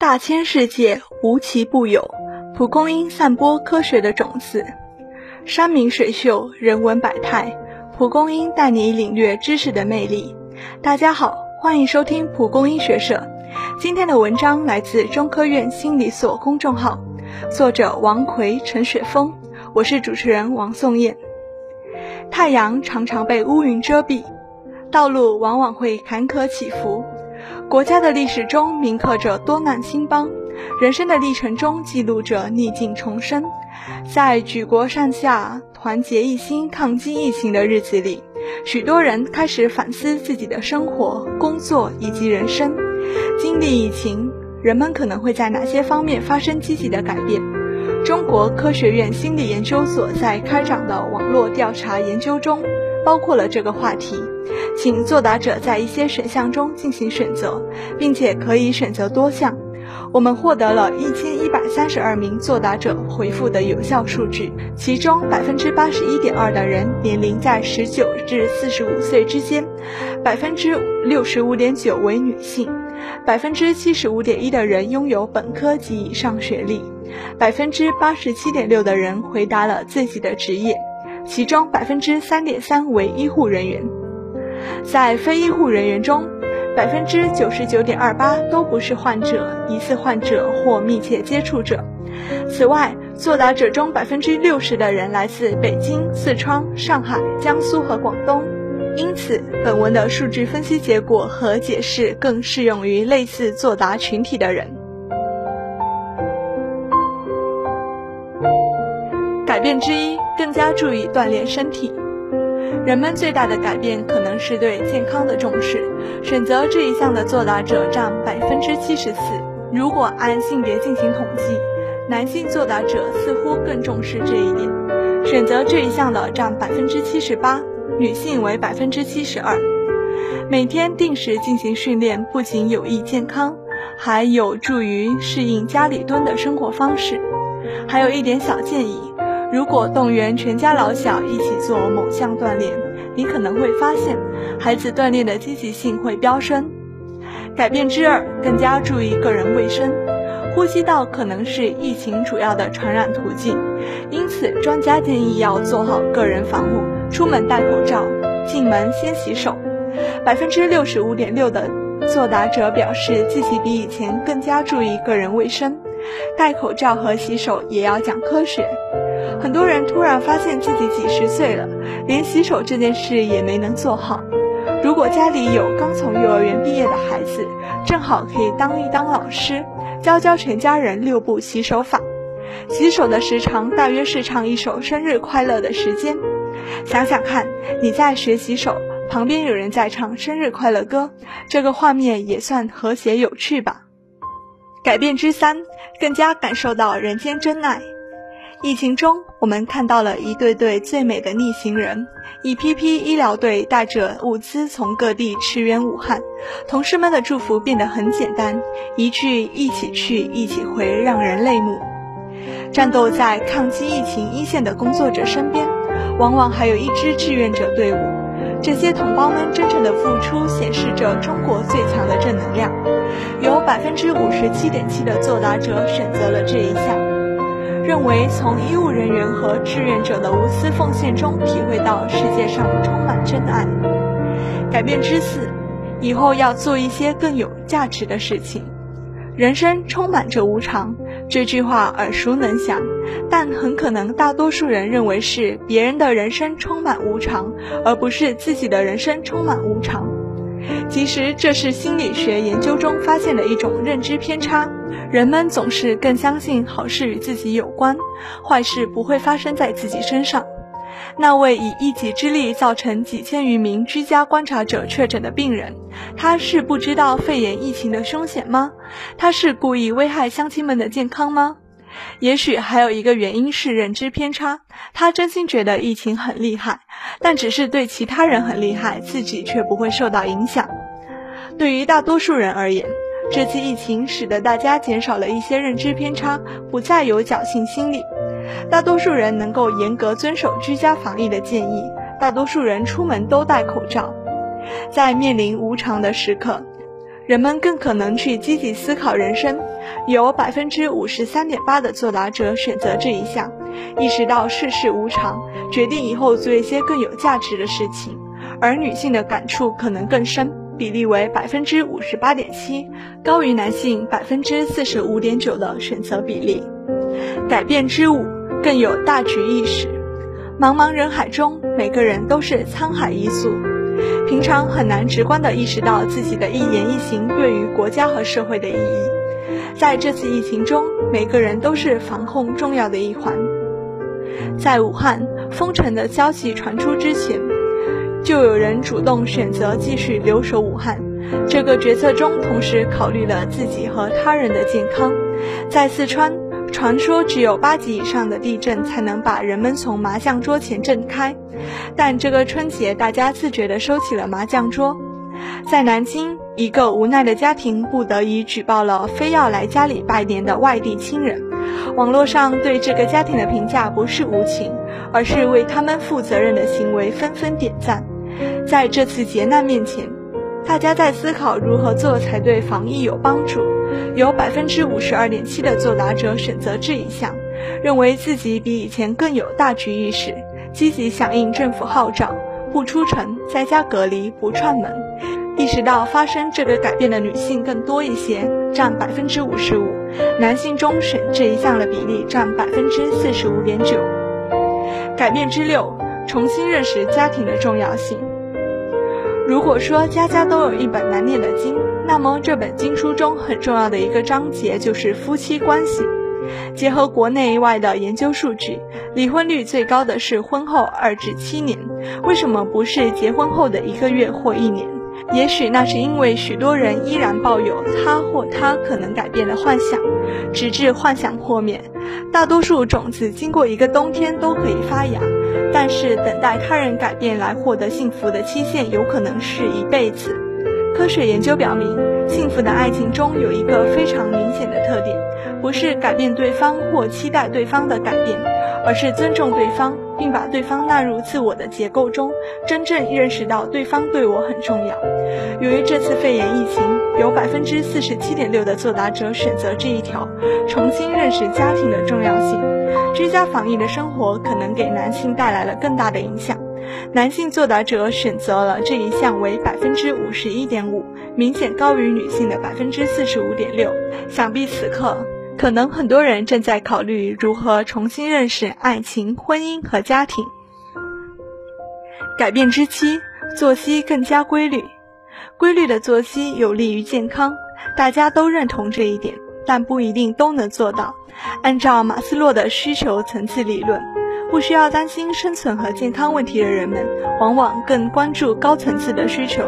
大千世界无奇不有，蒲公英散播科学的种子。山明水秀，人文百态，蒲公英带你领略知识的魅力。大家好，欢迎收听蒲公英学社。今天的文章来自中科院心理所公众号，作者王奎、陈雪峰，我是主持人王颂燕。太阳常常被乌云遮蔽，道路往往会坎坷起伏。国家的历史中铭刻着多难兴邦，人生的历程中记录着逆境重生。在举国上下团结一心抗击疫情的日子里，许多人开始反思自己的生活、工作以及人生。经历疫情，人们可能会在哪些方面发生积极的改变？中国科学院心理研究所在开展的网络调查研究中。包括了这个话题，请作答者在一些选项中进行选择，并且可以选择多项。我们获得了一千一百三十二名作答者回复的有效数据，其中百分之八十一点二的人年龄在十九至四十五岁之间，百分之六十五点九为女性，百分之七十五点一的人拥有本科及以上学历，百分之八十七点六的人回答了自己的职业。其中百分之三点三为医护人员，在非医护人员中，百分之九十九点二八都不是患者、疑似患者或密切接触者。此外，作答者中百分之六十的人来自北京、四川、上海、江苏和广东，因此本文的数据分析结果和解释更适用于类似作答群体的人。改变之一。更加注意锻炼身体。人们最大的改变可能是对健康的重视。选择这一项的作答者占百分之七十四。如果按性别进行统计，男性作答者似乎更重视这一点。选择这一项的占百分之七十八，女性为百分之七十二。每天定时进行训练，不仅有益健康，还有助于适应家里蹲的生活方式。还有一点小建议。如果动员全家老小一起做某项锻炼，你可能会发现孩子锻炼的积极性会飙升。改变之二，更加注意个人卫生。呼吸道可能是疫情主要的传染途径，因此专家建议要做好个人防护，出门戴口罩，进门先洗手。百分之六十五点六的作答者表示自己比以前更加注意个人卫生，戴口罩和洗手也要讲科学。很多人突然发现自己几十岁了，连洗手这件事也没能做好。如果家里有刚从幼儿园毕业的孩子，正好可以当一当老师，教教全家人六步洗手法。洗手的时长大约是唱一首生日快乐的时间。想想看，你在学洗手，旁边有人在唱生日快乐歌，这个画面也算和谐有趣吧。改变之三，更加感受到人间真爱。疫情中，我们看到了一对对最美的逆行人，一批批医疗队带着物资从各地驰援武汉。同事们的祝福变得很简单，一句“一起去，一起回”，让人泪目。战斗在抗击疫情一线的工作者身边，往往还有一支志愿者队伍。这些同胞们真正的付出，显示着中国最强的正能量。有百分之五十七点七的作答者选择了这一项。认为从医务人员和志愿者的无私奉献中体会到世界上充满真爱。改变之四，以后要做一些更有价值的事情。人生充满着无常，这句话耳熟能详，但很可能大多数人认为是别人的人生充满无常，而不是自己的人生充满无常。其实这是心理学研究中发现的一种认知偏差。人们总是更相信好事与自己有关，坏事不会发生在自己身上。那位以一己之力造成几千余名居家观察者确诊的病人，他是不知道肺炎疫情的凶险吗？他是故意危害乡亲们的健康吗？也许还有一个原因是认知偏差，他真心觉得疫情很厉害，但只是对其他人很厉害，自己却不会受到影响。对于大多数人而言。这次疫情使得大家减少了一些认知偏差，不再有侥幸心理。大多数人能够严格遵守居家防疫的建议，大多数人出门都戴口罩。在面临无常的时刻，人们更可能去积极思考人生，有百分之五十三点八的作答者选择这一项，意识到世事无常，决定以后做一些更有价值的事情。而女性的感触可能更深，比例为百分之五十八点七，高于男性百分之四十五点九的选择比例。改变之五，更有大局意识。茫茫人海中，每个人都是沧海一粟。平常很难直观地意识到自己的一言一行对于国家和社会的意义。在这次疫情中，每个人都是防控重要的一环。在武汉封城的消息传出之前，就有人主动选择继续留守武汉。这个决策中，同时考虑了自己和他人的健康。在四川。传说只有八级以上的地震才能把人们从麻将桌前震开，但这个春节大家自觉地收起了麻将桌。在南京，一个无奈的家庭不得已举报了非要来家里拜年的外地亲人。网络上对这个家庭的评价不是无情，而是为他们负责任的行为纷纷点赞。在这次劫难面前，大家在思考如何做才对防疫有帮助。有百分之五十二点七的作答者选择这一项，认为自己比以前更有大局意识，积极响应政府号召，不出城，在家隔离，不串门。意识到发生这个改变的女性更多一些，占百分之五十五，男性中选这一项的比例占百分之四十五点九。改变之六，重新认识家庭的重要性。如果说家家都有一本难念的经，那么这本经书中很重要的一个章节就是夫妻关系。结合国内外的研究数据，离婚率最高的是婚后二至七年。为什么不是结婚后的一个月或一年？也许那是因为许多人依然抱有他或他可能改变的幻想，直至幻想破灭。大多数种子经过一个冬天都可以发芽。但是，等待他人改变来获得幸福的期限有可能是一辈子。科学研究表明，幸福的爱情中有一个非常明显的特点，不是改变对方或期待对方的改变，而是尊重对方，并把对方纳入自我的结构中，真正认识到对方对我很重要。由于这次肺炎疫情，有百分之四十七点六的作答者选择这一条，重新认识家庭的重要性。居家防疫的生活可能给男性带来了更大的影响，男性作答者选择了这一项为百分之五十一点五，明显高于女性的百分之四十五点六。想必此刻，可能很多人正在考虑如何重新认识爱情、婚姻和家庭。改变之期，作息更加规律，规律的作息有利于健康，大家都认同这一点。但不一定都能做到。按照马斯洛的需求层次理论，不需要担心生存和健康问题的人们，往往更关注高层次的需求，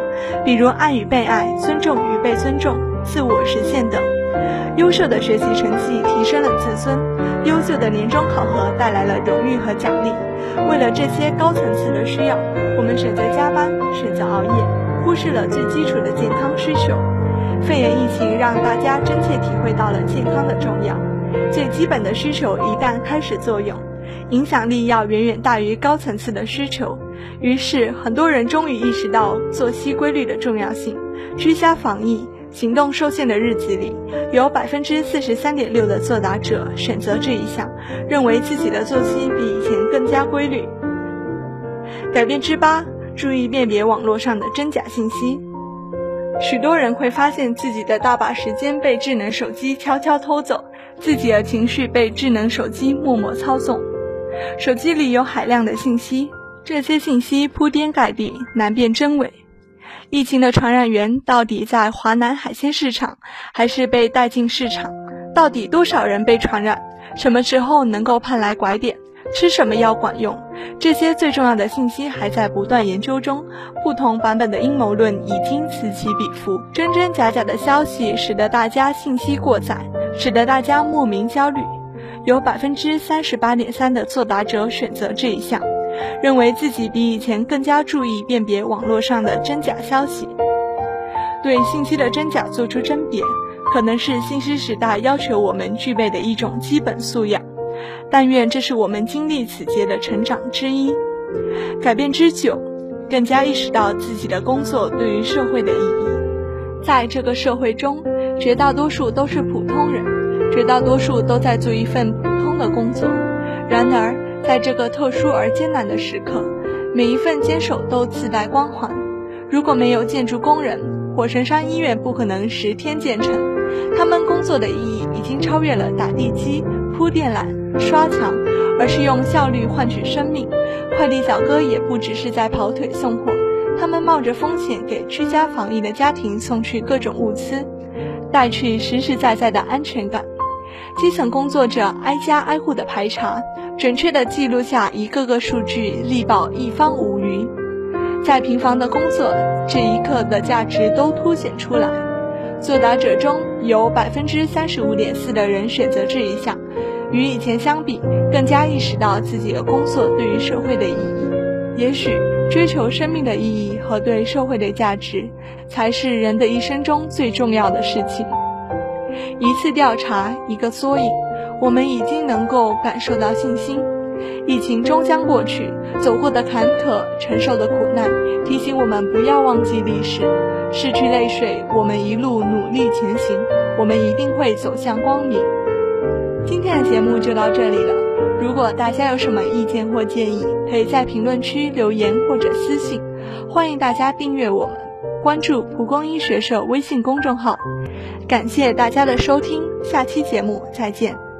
比如爱与被爱、尊重与被尊重、自我实现等。优秀的学习成绩提升了自尊，优秀的年终考核带来了荣誉和奖励。为了这些高层次的需要，我们选择加班，选择熬夜，忽视了最基础的健康需求。肺炎疫情让大家真切体会到了健康的重要。最基本的需求一旦开始作用，影响力要远远大于高层次的需求。于是，很多人终于意识到作息规律的重要性。居家防疫、行动受限的日子里，有百分之四十三点六的作答者选择这一项，认为自己的作息比以前更加规律。改变之八，注意辨别网络上的真假信息。许多人会发现自己的大把时间被智能手机悄悄偷走，自己的情绪被智能手机默默操纵。手机里有海量的信息，这些信息铺天盖地，难辨真伪。疫情的传染源到底在华南海鲜市场，还是被带进市场？到底多少人被传染？什么时候能够盼来拐点？吃什么药管用？这些最重要的信息还在不断研究中，不同版本的阴谋论已经此起彼伏，真真假假的消息使得大家信息过载，使得大家莫名焦虑。有百分之三十八点三的作答者选择这一项，认为自己比以前更加注意辨别网络上的真假消息，对信息的真假做出甄别，可能是信息时代要求我们具备的一种基本素养。但愿这是我们经历此劫的成长之一。改变之久，更加意识到自己的工作对于社会的意义。在这个社会中，绝大多数都是普通人，绝大多数都在做一份普通的工作。然而，在这个特殊而艰难的时刻，每一份坚守都自带光环。如果没有建筑工人，火神山医院不可能十天建成。他们工作的意义已经超越了打地基、铺电缆、刷墙，而是用效率换取生命。快递小哥也不只是在跑腿送货，他们冒着风险给居家防疫的家庭送去各种物资，带去实实在在的安全感。基层工作者挨家挨户的排查，准确地记录下一个个数据，力保一方无虞。再平凡的工作，这一刻的价值都凸显出来。作答者中有百分之三十五点四的人选择这一项，与以前相比，更加意识到自己的工作对于社会的意义。也许，追求生命的意义和对社会的价值，才是人的一生中最重要的事情。一次调查，一个缩影，我们已经能够感受到信心。疫情终将过去，走过的坎坷，承受的苦难，提醒我们不要忘记历史。拭去泪水，我们一路努力前行，我们一定会走向光明。今天的节目就到这里了。如果大家有什么意见或建议，可以在评论区留言或者私信。欢迎大家订阅我们，关注蒲公英学社微信公众号。感谢大家的收听，下期节目再见。